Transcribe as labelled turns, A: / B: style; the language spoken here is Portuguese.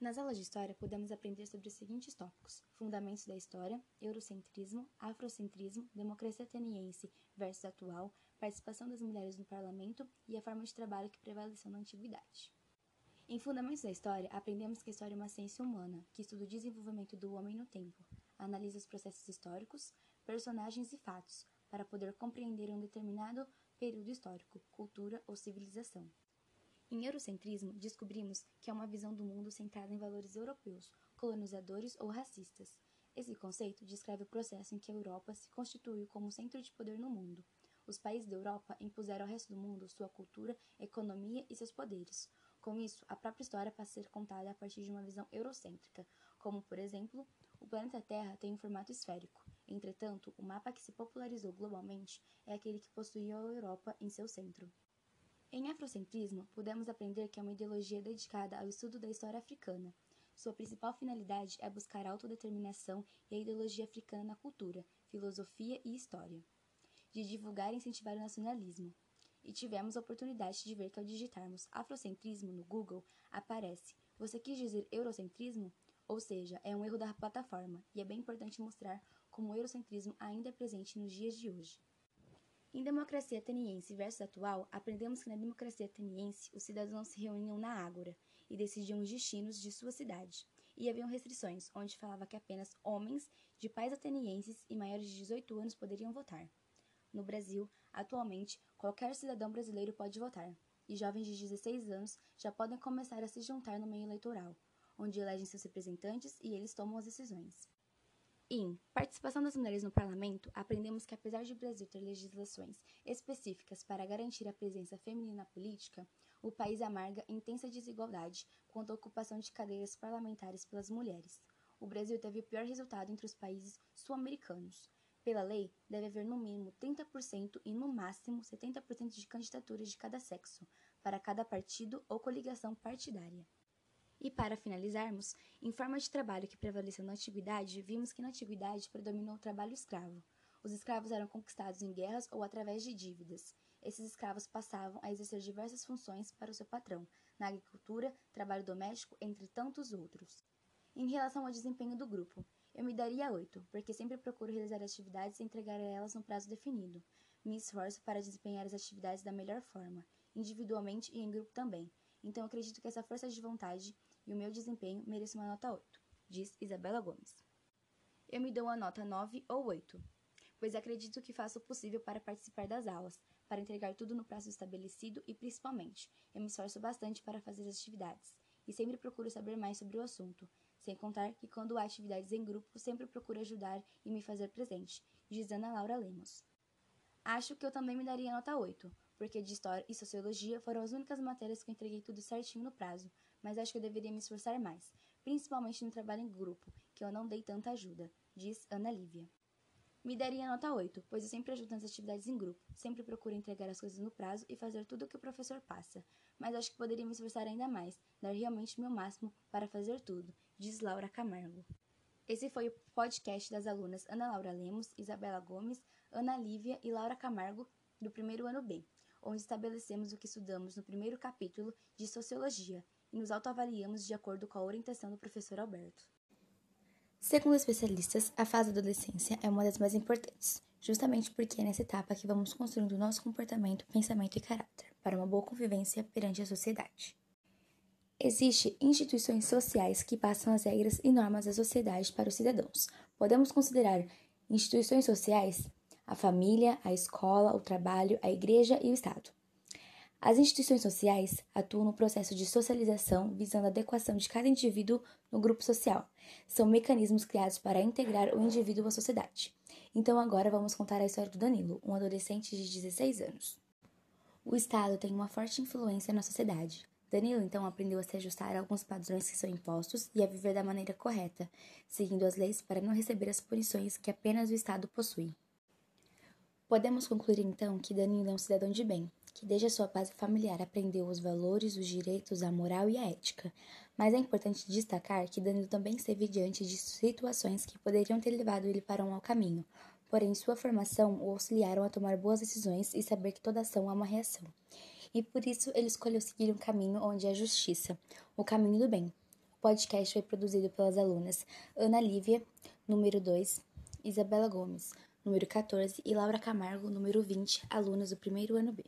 A: Nas aulas de história, podemos aprender sobre os seguintes tópicos: fundamentos da história, eurocentrismo, afrocentrismo, democracia ateniense versus atual, participação das mulheres no parlamento e a forma de trabalho que prevaleceu na antiguidade. Em Fundamentos da História, aprendemos que a história é uma ciência humana, que estuda o desenvolvimento do homem no tempo, analisa os processos históricos, personagens e fatos, para poder compreender um determinado período histórico, cultura ou civilização. Em Eurocentrismo, descobrimos que é uma visão do mundo centrada em valores europeus, colonizadores ou racistas. Esse conceito descreve o processo em que a Europa se constituiu como centro de poder no mundo. Os países da Europa impuseram ao resto do mundo sua cultura, economia e seus poderes. Com isso, a própria história passa a ser contada a partir de uma visão eurocêntrica, como, por exemplo, o planeta Terra tem um formato esférico. Entretanto, o mapa que se popularizou globalmente é aquele que possuía a Europa em seu centro. Em afrocentrismo, podemos aprender que é uma ideologia dedicada ao estudo da história africana. Sua principal finalidade é buscar a autodeterminação e a ideologia africana na cultura, filosofia e história, de divulgar e incentivar o nacionalismo. E tivemos a oportunidade de ver que ao digitarmos afrocentrismo no Google, aparece Você quis dizer eurocentrismo? Ou seja, é um erro da plataforma, e é bem importante mostrar como o eurocentrismo ainda é presente nos dias de hoje. Em Democracia Ateniense versus Atual, aprendemos que na democracia ateniense os cidadãos se reuniam na ágora e decidiam os destinos de sua cidade. E haviam restrições, onde falava que apenas homens de pais atenienses e maiores de 18 anos poderiam votar. No Brasil, atualmente, qualquer cidadão brasileiro pode votar, e jovens de 16 anos já podem começar a se juntar no meio eleitoral, onde elegem seus representantes e eles tomam as decisões. Em Participação das Mulheres no Parlamento, aprendemos que, apesar de o Brasil ter legislações específicas para garantir a presença feminina na política, o país amarga intensa desigualdade quanto à ocupação de cadeiras parlamentares pelas mulheres. O Brasil teve o pior resultado entre os países sul-americanos. Pela lei, deve haver no mínimo 30% e no máximo 70% de candidaturas de cada sexo, para cada partido ou coligação partidária. E para finalizarmos, em forma de trabalho que prevaleceu na antiguidade, vimos que na antiguidade predominou o trabalho escravo. Os escravos eram conquistados em guerras ou através de dívidas. Esses escravos passavam a exercer diversas funções para o seu patrão, na agricultura, trabalho doméstico, entre tantos outros. Em relação ao desempenho do grupo, eu me daria oito, porque sempre procuro realizar atividades e entregar elas no prazo definido. Me esforço para desempenhar as atividades da melhor forma, individualmente e em grupo também. Então acredito que essa força de vontade e o meu desempenho merece uma nota 8, diz Isabela Gomes. Eu me dou uma nota 9 ou 8, pois acredito que faço o possível para participar das aulas, para entregar tudo no prazo estabelecido e, principalmente, eu me esforço bastante para fazer as atividades e sempre procuro saber mais sobre o assunto, sem contar que quando há atividades em grupo, sempre procuro ajudar e me fazer presente, diz Ana Laura Lemos. Acho que eu também me daria nota 8, porque de História e Sociologia foram as únicas matérias que eu entreguei tudo certinho no prazo, mas acho que eu deveria me esforçar mais, principalmente no trabalho em grupo, que eu não dei tanta ajuda, diz Ana Lívia. Me daria nota 8, pois eu sempre ajudo nas atividades em grupo, sempre procuro entregar as coisas no prazo e fazer tudo o que o professor passa, mas acho que poderia me esforçar ainda mais, dar realmente meu máximo para fazer tudo, diz Laura Camargo. Esse foi o podcast das alunas Ana Laura Lemos, Isabela Gomes, Ana Lívia e Laura Camargo, do primeiro ano B, onde estabelecemos o que estudamos no primeiro capítulo de Sociologia, e nos autoavaliamos de acordo com a orientação do professor Alberto. Segundo especialistas, a fase da adolescência é uma das mais importantes, justamente porque é nessa etapa que vamos construindo nosso comportamento, pensamento e caráter para uma boa convivência perante a sociedade. Existem instituições sociais que passam as regras e normas da sociedade para os cidadãos. Podemos considerar instituições sociais a família, a escola, o trabalho, a igreja e o Estado. As instituições sociais atuam no processo de socialização visando a adequação de cada indivíduo no grupo social. São mecanismos criados para integrar o indivíduo à sociedade. Então agora vamos contar a história do Danilo, um adolescente de 16 anos. O Estado tem uma forte influência na sociedade. Danilo então aprendeu a se ajustar a alguns padrões que são impostos e a viver da maneira correta, seguindo as leis para não receber as punições que apenas o Estado possui. Podemos concluir então que Danilo é um cidadão de bem, que desde a sua base familiar aprendeu os valores, os direitos, a moral e a ética. Mas é importante destacar que Danilo também esteve diante de situações que poderiam ter levado ele para um mau caminho, porém sua formação o auxiliaram a tomar boas decisões e saber que toda ação há uma reação. E por isso ele escolheu seguir um caminho onde é a justiça, o caminho do bem. O podcast foi produzido pelas alunas Ana Lívia, número 2, Isabela Gomes, número 14, e Laura Camargo, número 20, alunas do primeiro ano B.